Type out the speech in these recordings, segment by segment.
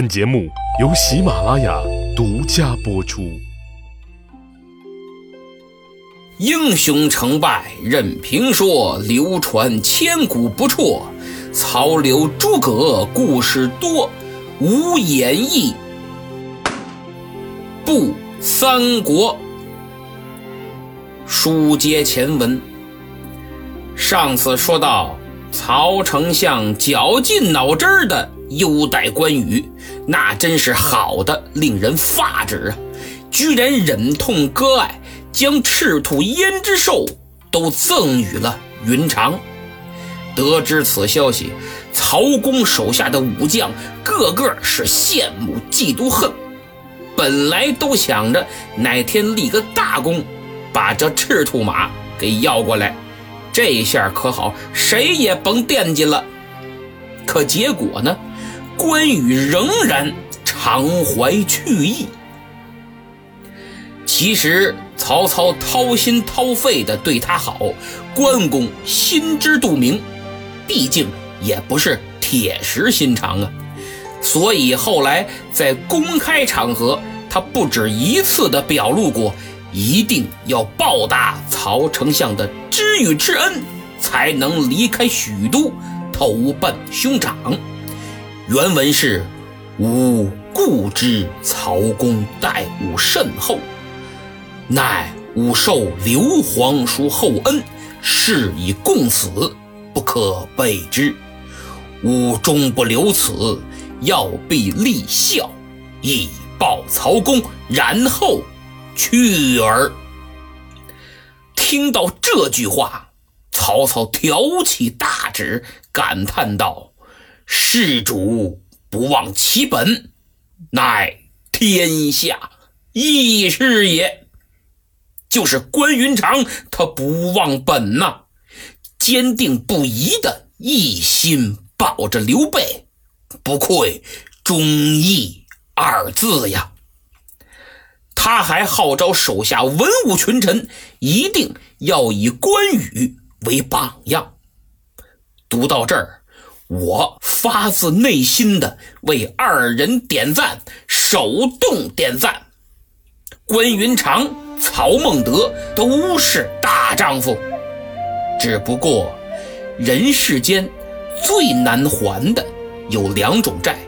本节目由喜马拉雅独家播出。英雄成败任评说，流传千古不辍。曹刘诸葛故事多，无演义不三国。书接前文，上次说到曹丞相绞尽脑汁的优待关羽，那真是好的令人发指啊！居然忍痛割爱。将赤兔胭脂兽都赠予了云长。得知此消息，曹公手下的武将个个是羡慕嫉妒恨。本来都想着哪天立个大功，把这赤兔马给要过来，这下可好，谁也甭惦记了。可结果呢，关羽仍然常怀去意。其实。曹操掏心掏肺的对他好，关公心知肚明，毕竟也不是铁石心肠啊。所以后来在公开场合，他不止一次的表露过，一定要报答曹丞相的知遇之恩，才能离开许都，投奔兄长。原文是：“吾故知曹公待吾甚厚。”乃吾受刘皇叔厚恩，是以共死，不可背之。吾终不留此，要必立孝，以报曹公，然后去耳。听到这句话，曹操挑起大指，感叹道：“事主不忘其本，乃天下义士也。”就是关云长，他不忘本呐，坚定不移的一心保着刘备，不愧忠义二字呀。他还号召手下文武群臣，一定要以关羽为榜样。读到这儿，我发自内心的为二人点赞，手动点赞。关云长。曹孟德都是大丈夫，只不过人世间最难还的有两种债，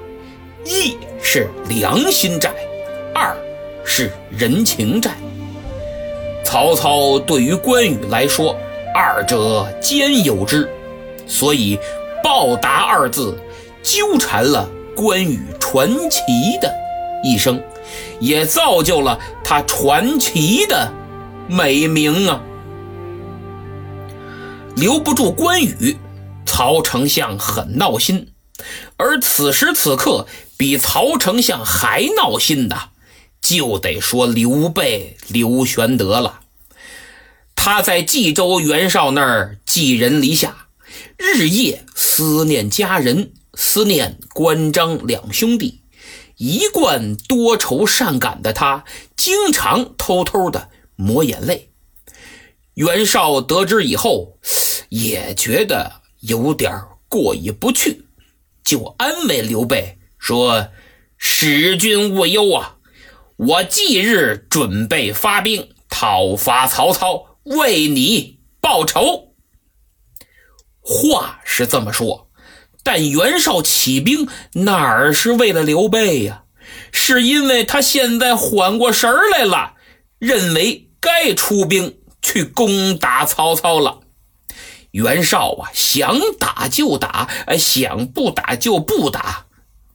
一是良心债，二是人情债。曹操对于关羽来说，二者兼有之，所以报答二字纠缠了关羽传奇的一生。也造就了他传奇的美名啊！留不住关羽，曹丞相很闹心。而此时此刻，比曹丞相还闹心的，就得说刘备刘玄德了。他在冀州袁绍那儿寄人篱下，日夜思念家人，思念关张两兄弟。一贯多愁善感的他，经常偷偷的抹眼泪。袁绍得知以后，也觉得有点过意不去，就安慰刘备说：“使君勿忧啊，我即日准备发兵讨伐曹操，为你报仇。”话是这么说。但袁绍起兵哪儿是为了刘备呀？是因为他现在缓过神来了，认为该出兵去攻打曹操了。袁绍啊，想打就打，想不打就不打。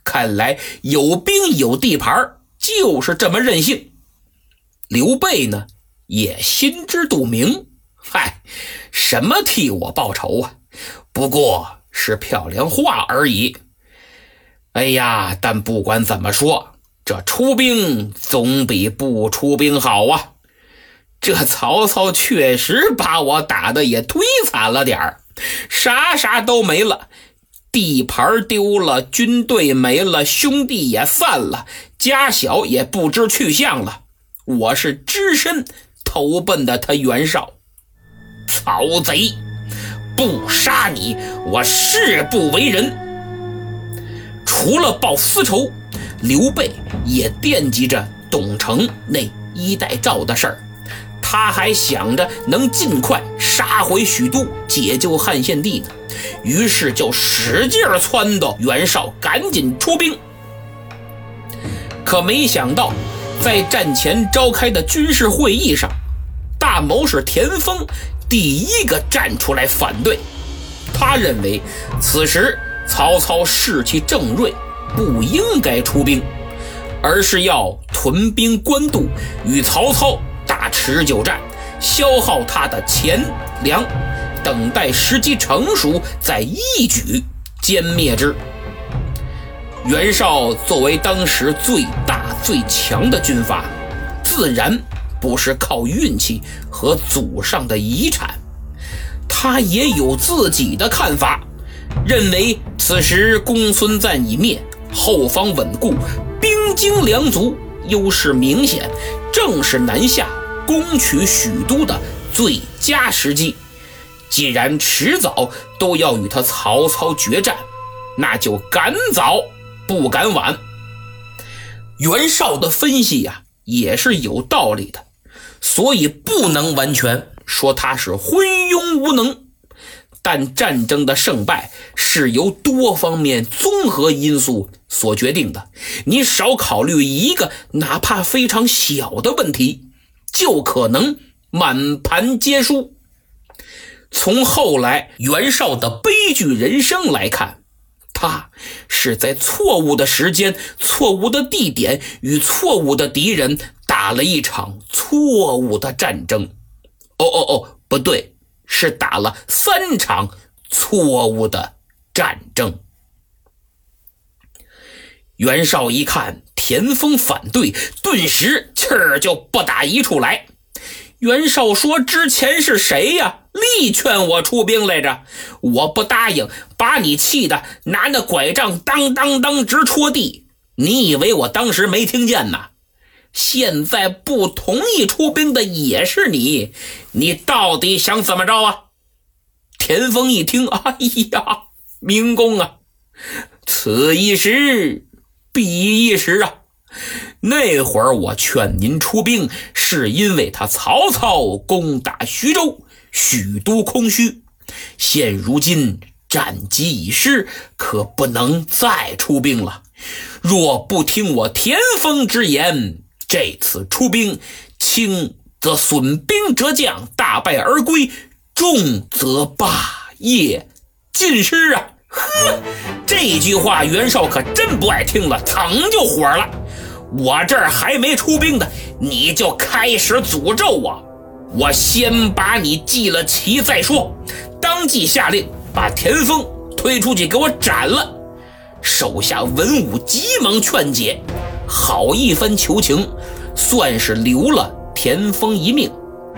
看来有兵有地盘，就是这么任性。刘备呢，也心知肚明，嗨，什么替我报仇啊？不过。是漂亮话而已。哎呀，但不管怎么说，这出兵总比不出兵好啊！这曹操确实把我打的也忒惨了点儿，啥啥都没了，地盘丢了，军队没了，兄弟也散了，家小也不知去向了。我是只身投奔的他袁绍，曹贼！不杀你，我誓不为人。除了报私仇，刘备也惦记着董承那衣带诏的事儿，他还想着能尽快杀回许都，解救汉献帝呢。于是就使劲儿撺掇袁绍赶紧出兵。可没想到，在战前召开的军事会议上，大谋士田丰第一个站出来反对。他认为此时曹操士气正锐，不应该出兵，而是要屯兵官渡，与曹操打持久战，消耗他的钱粮，等待时机成熟，再一举歼灭之。袁绍作为当时最大最强的军阀，自然不是靠运气和祖上的遗产，他也有自己的看法，认为此时公孙瓒已灭，后方稳固，兵精粮足，优势明显，正是南下攻取许都的最佳时机。既然迟早都要与他曹操决战，那就赶早。不敢晚。袁绍的分析呀，也是有道理的，所以不能完全说他是昏庸无能。但战争的胜败是由多方面综合因素所决定的，你少考虑一个，哪怕非常小的问题，就可能满盘皆输。从后来袁绍的悲剧人生来看。他是在错误的时间、错误的地点与错误的敌人打了一场错误的战争。哦哦哦，不对，是打了三场错误的战争。袁绍一看田丰反对，顿时气儿就不打一处来。袁绍说：“之前是谁呀？力劝我出兵来着，我不答应，把你气的拿那拐杖当当当直戳地。你以为我当时没听见呢？现在不同意出兵的也是你，你到底想怎么着啊？”田丰一听，哎呀，明公啊，此一时，彼一时啊。那会儿我劝您出兵，是因为他曹操攻打徐州，许都空虚。现如今战机已失，可不能再出兵了。若不听我田丰之言，这次出兵，轻则损兵折将，大败而归；重则霸业尽失啊！呵，这句话袁绍可真不爱听了，噌就火了。我这儿还没出兵呢，你就开始诅咒我。我先把你记了旗再说。当即下令把田丰推出去，给我斩了。手下文武急忙劝解，好一番求情，算是留了田丰一命。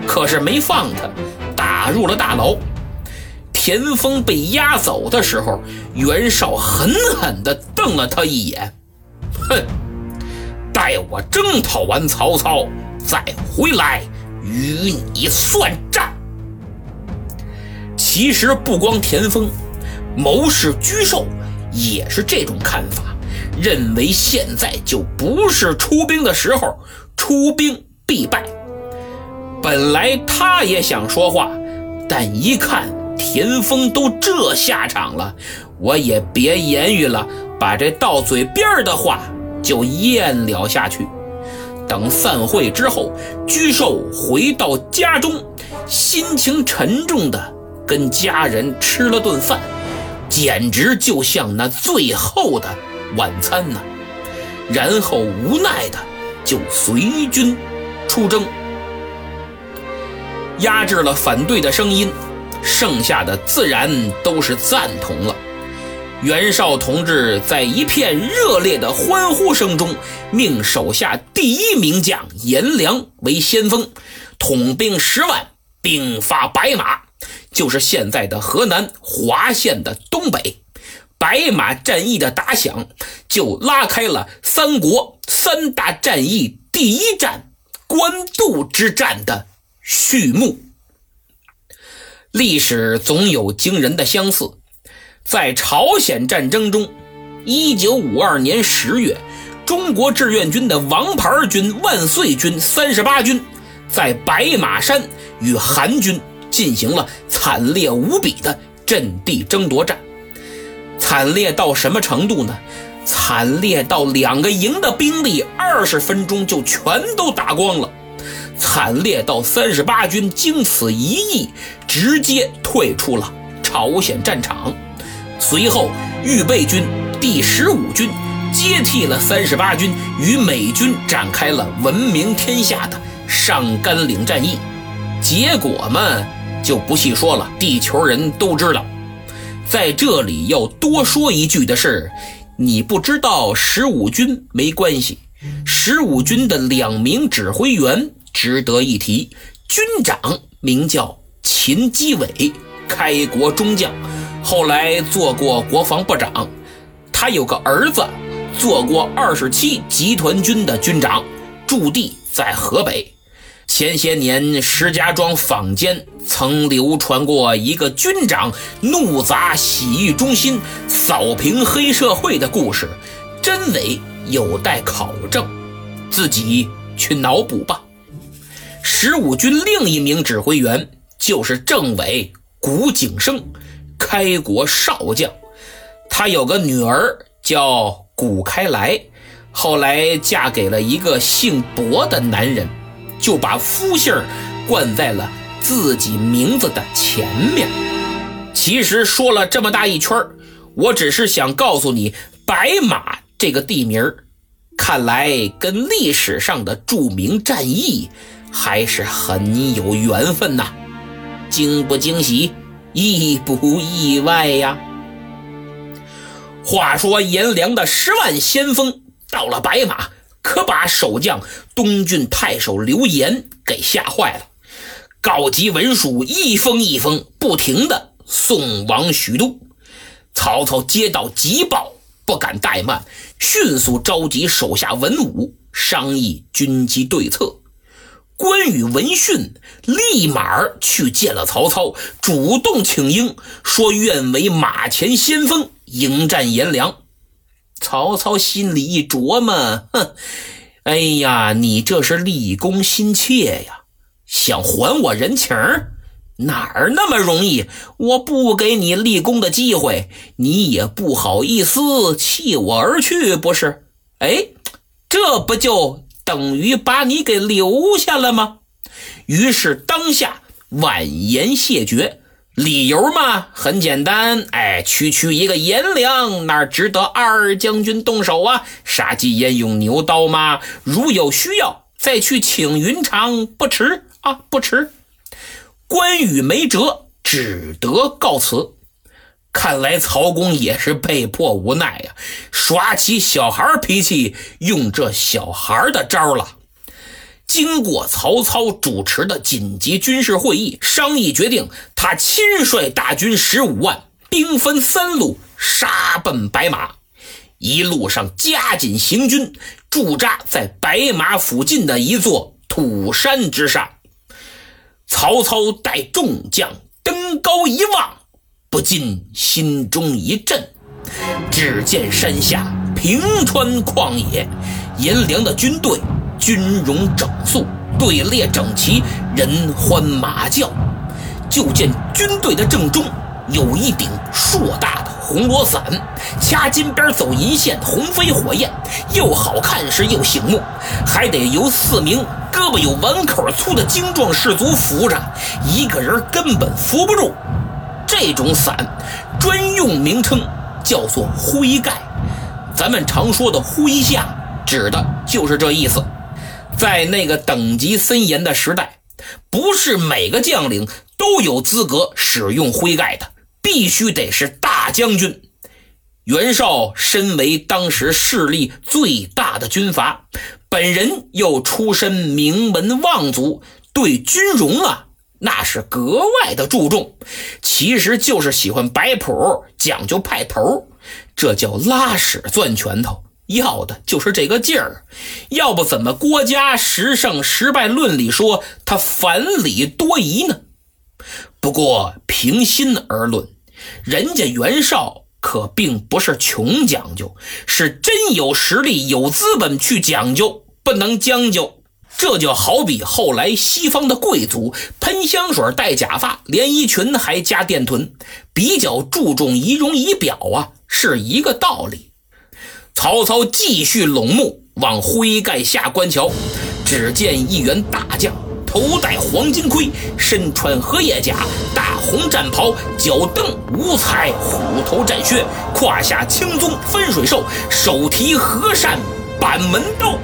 可是没放他，打入了大牢。田丰被押走的时候，袁绍狠狠地瞪了他一眼，哼。待我征讨完曹操，再回来与你算账。其实不光田丰，谋士沮授也是这种看法，认为现在就不是出兵的时候，出兵必败。本来他也想说话，但一看田丰都这下场了，我也别言语了，把这到嘴边的话。就咽了下去。等散会之后，沮授回到家中，心情沉重的跟家人吃了顿饭，简直就像那最后的晚餐呢。然后无奈的就随军出征，压制了反对的声音，剩下的自然都是赞同了。袁绍同志在一片热烈的欢呼声中，命手下第一名将颜良为先锋，统兵十万，兵发白马，就是现在的河南滑县的东北。白马战役的打响，就拉开了三国三大战役第一战官渡之战的序幕。历史总有惊人的相似。在朝鲜战争中，一九五二年十月，中国志愿军的王牌军万岁军三十八军，在白马山与韩军进行了惨烈无比的阵地争夺战。惨烈到什么程度呢？惨烈到两个营的兵力二十分钟就全都打光了。惨烈到三十八军经此一役，直接退出了朝鲜战场。随后，预备军第十五军接替了三十八军，与美军展开了闻名天下的上甘岭战役。结果嘛，就不细说了，地球人都知道。在这里要多说一句的是，你不知道十五军没关系，十五军的两名指挥员值得一提。军长名叫秦基伟，开国中将，后来做过国防部长。他有个儿子，做过二十七集团军的军长，驻地在河北。前些年，石家庄坊间曾流传过一个军长怒砸洗浴中心、扫平黑社会的故事，真伪有待考证，自己去脑补吧。十五军另一名指挥员就是政委谷景生，开国少将。他有个女儿叫谷开来，后来嫁给了一个姓薄的男人。就把夫姓儿冠在了自己名字的前面。其实说了这么大一圈我只是想告诉你，白马这个地名看来跟历史上的著名战役还是很有缘分呐。惊不惊喜，意不意外呀？话说颜良的十万先锋到了白马。可把守将东郡太守刘延给吓坏了，告急文书一封一封不停的送往许都。曹操接到急报，不敢怠慢，迅速召集手下文武商议军机对策。关羽闻讯，立马去见了曹操，主动请缨，说愿为马前先锋，迎战颜良。曹操心里一琢磨，哼，哎呀，你这是立功心切呀，想还我人情哪儿那么容易？我不给你立功的机会，你也不好意思弃我而去，不是？哎，这不就等于把你给留下了吗？于是当下婉言谢绝。理由嘛，很简单，哎，区区一个颜良，哪值得二将军动手啊？杀鸡焉用牛刀吗？如有需要，再去请云长，不迟啊，不迟。关羽没辙，只得告辞。看来曹公也是被迫无奈呀，耍起小孩脾气，用这小孩的招了。经过曹操主持的紧急军事会议，商议决定，他亲率大军十五万，兵分三路杀奔白马。一路上加紧行军，驻扎在白马附近的一座土山之上。曹操带众将登高一望，不禁心中一震。只见山下平川旷野，颜良的军队。军容整肃，队列整齐，人欢马叫。就见军队的正中有一顶硕大的红罗伞，掐金边走银线，红飞火焰，又好看是又醒目，还得由四名胳膊有碗口粗的精壮士卒扶着，一个人根本扶不住。这种伞专用名称叫做麾盖，咱们常说的麾下，指的就是这意思。在那个等级森严的时代，不是每个将领都有资格使用徽盖的，必须得是大将军。袁绍身为当时势力最大的军阀，本人又出身名门望族，对军容啊那是格外的注重，其实就是喜欢摆谱，讲究派头，这叫拉屎攥拳头。要的就是这个劲儿，要不怎么郭嘉十胜十败论里说他反礼多疑呢？不过平心而论，人家袁绍可并不是穷讲究，是真有实力、有资本去讲究，不能将就。这就好比后来西方的贵族喷香水、戴假发、连衣裙还加电臀，比较注重仪容仪表啊，是一个道理。曹操继续拢目往灰盖下观瞧，只见一员大将，头戴黄金盔，身穿荷叶甲、大红战袍，脚蹬五彩虎头战靴，胯下青鬃分水兽，手提和扇板门刀。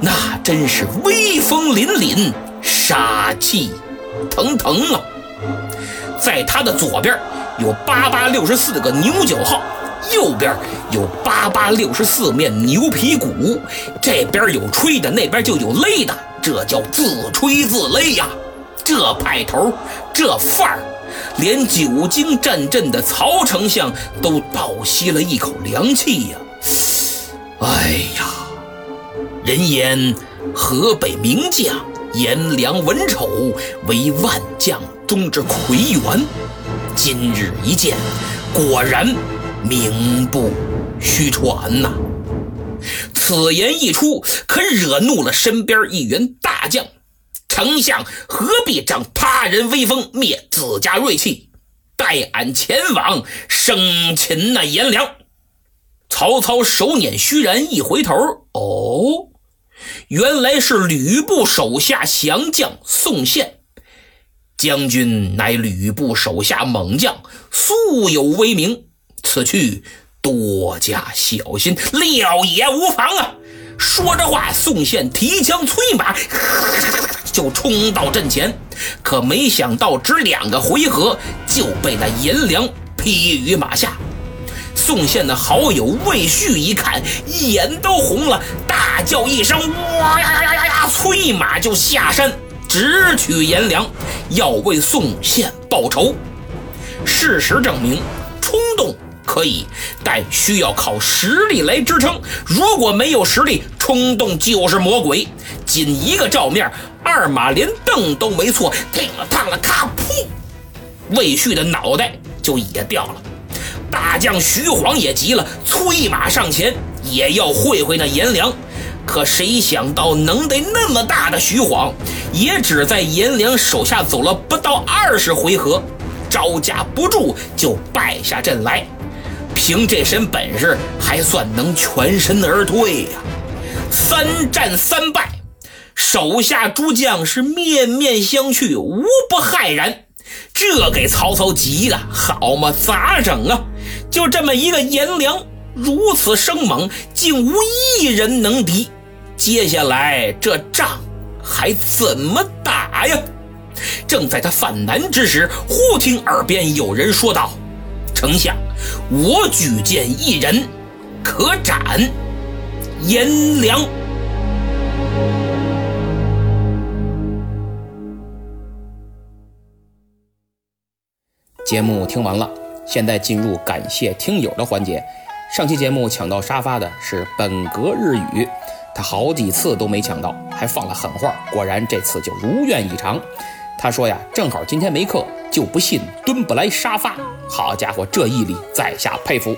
那真是威风凛凛，杀气腾腾啊！在他的左边有八八六十四个牛角号，右边有八八六十四面牛皮鼓，这边有吹的，那边就有勒的，这叫自吹自擂呀！这派头，这范儿，连久经战阵的曹丞相都倒吸了一口凉气呀！哎呀！人言河北名将颜良文丑为万将中之魁元，今日一见，果然名不虚传呐！此言一出，可惹怒了身边一员大将。丞相何必仗他人威风灭自家锐气？待俺前往生擒那颜良。曹操手捻虚髯，一回头，哦。原来是吕布手下降将宋宪，将军乃吕布手下猛将，素有威名。此去多加小心，料也无妨啊！说着话，宋宪提枪催马，就冲到阵前。可没想到，只两个回合，就被那颜良劈于马下。宋宪的好友魏续一看，眼都红了，大叫一声：“哇呀呀呀呀！”催马就下山，直取颜良，要为宋宪报仇。事实证明，可以，但需要靠实力来支撑。如果没有实力，冲动就是魔鬼。仅一个照面，二马连蹬都没错，挺了趟了，咔噗，魏续的脑袋就也掉了。大将徐晃也急了，催马上前，也要会会那颜良。可谁想到，能得那么大的徐晃，也只在颜良手下走了不到二十回合，招架不住就败下阵来。凭这身本事，还算能全身而退呀。三战三败，手下诸将是面面相觑，无不骇然。这给曹操急了，好嘛，咋整啊？就这么一个颜良，如此生猛，竟无一人能敌。接下来这仗还怎么打呀？正在他犯难之时，忽听耳边有人说道：“丞相，我举荐一人，可斩颜良。”节目听完了。现在进入感谢听友的环节。上期节目抢到沙发的是本格日语，他好几次都没抢到，还放了狠话，果然这次就如愿以偿。他说呀，正好今天没课，就不信蹲不来沙发。好家伙，这毅力在下佩服。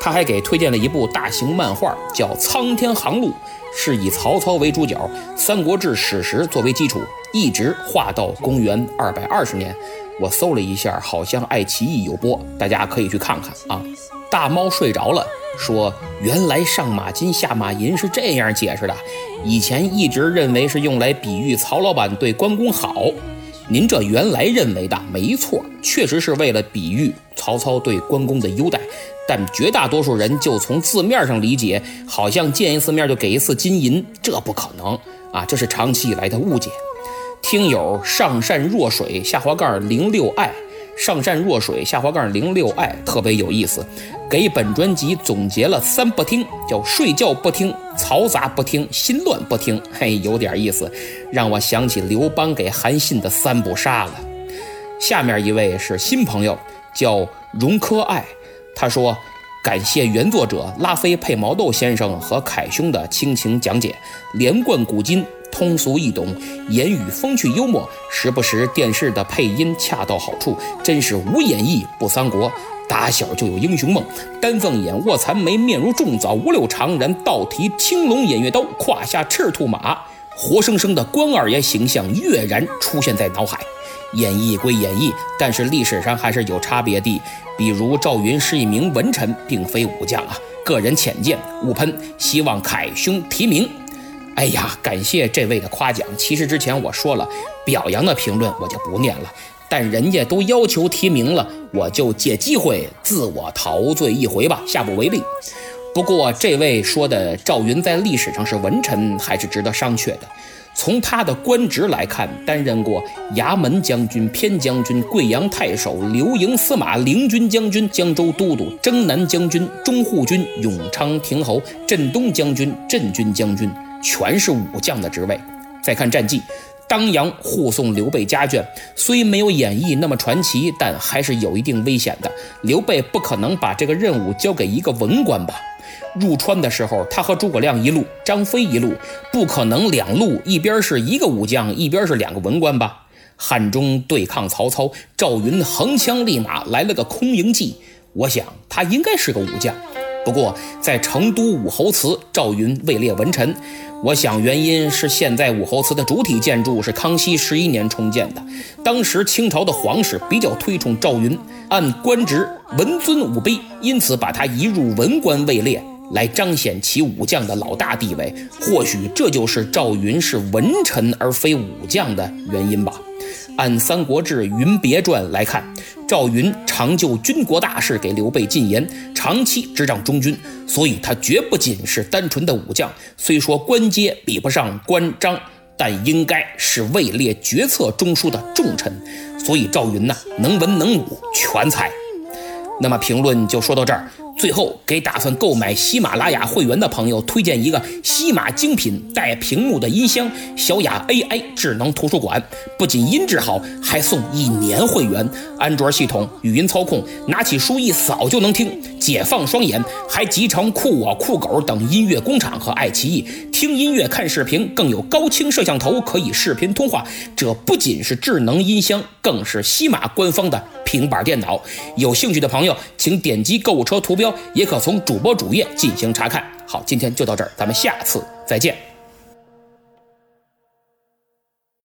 他还给推荐了一部大型漫画，叫《苍天航路》，是以曹操为主角，《三国志》史实作为基础，一直画到公元二百二十年。我搜了一下，好像爱奇艺有播，大家可以去看看啊。大猫睡着了，说原来上马金下马银是这样解释的，以前一直认为是用来比喻曹老板对关公好。您这原来认为的没错，确实是为了比喻曹操对关公的优待，但绝大多数人就从字面上理解，好像见一次面就给一次金银，这不可能。啊，这是长期以来的误解。听友上善若水下滑杠零六爱，上善若水下滑杠零六爱特别有意思，给本专辑总结了三不听，叫睡觉不听、嘈杂不听、心乱不听，嘿，有点意思，让我想起刘邦给韩信的三不杀了。下面一位是新朋友，叫荣科爱，他说感谢原作者拉菲配毛豆先生和凯兄的倾情讲解，连贯古今。通俗易懂，言语风趣幽默，时不时电视的配音恰到好处，真是无演义不三国。打小就有英雄梦，丹凤眼，卧蚕眉，面如重枣，五柳长髯，倒提青龙偃月刀，胯下赤兔马，活生生的关二爷形象跃然出现在脑海。演绎归演绎，但是历史上还是有差别的。比如赵云是一名文臣，并非武将啊。个人浅见，勿喷。希望凯兄提名。哎呀，感谢这位的夸奖。其实之前我说了，表扬的评论我就不念了。但人家都要求提名了，我就借机会自我陶醉一回吧，下不为例。不过这位说的赵云在历史上是文臣，还是值得商榷的。从他的官职来看，担任过衙门将军、偏将军、贵阳太守、留营司马、领军将军、江州都督、征南将军、中护军、永昌亭侯、镇东将军、镇军将军，全是武将的职位。再看战绩。当阳护送刘备家眷，虽没有演义那么传奇，但还是有一定危险的。刘备不可能把这个任务交给一个文官吧？入川的时候，他和诸葛亮一路，张飞一路，不可能两路一边是一个武将，一边是两个文官吧？汉中对抗曹操，赵云横枪立马来了个空营计，我想他应该是个武将。不过在成都武侯祠，赵云位列文臣。我想原因是现在武侯祠的主体建筑是康熙十一年重建的，当时清朝的皇室比较推崇赵云，按官职文尊武卑，因此把他移入文官位列，来彰显其武将的老大地位。或许这就是赵云是文臣而非武将的原因吧。按《三国志·云别传》来看，赵云常就军国大事给刘备进言，长期执掌中军，所以他绝不仅是单纯的武将。虽说官阶比不上关张，但应该是位列决策中枢的重臣。所以赵云呐，能文能武全才。那么评论就说到这儿。最后，给打算购买喜马拉雅会员的朋友推荐一个喜马精品带屏幕的音箱——小雅 AI 智能图书馆。不仅音质好，还送一年会员。安卓系统语音操控，拿起书一扫就能听，解放双眼。还集成酷我、酷狗等音乐工厂和爱奇艺，听音乐、看视频，更有高清摄像头可以视频通话。这不仅是智能音箱，更是西马官方的平板电脑。有兴趣的朋友，请点击购物车图标。也可从主播主页进行查看。好，今天就到这儿，咱们下次再见。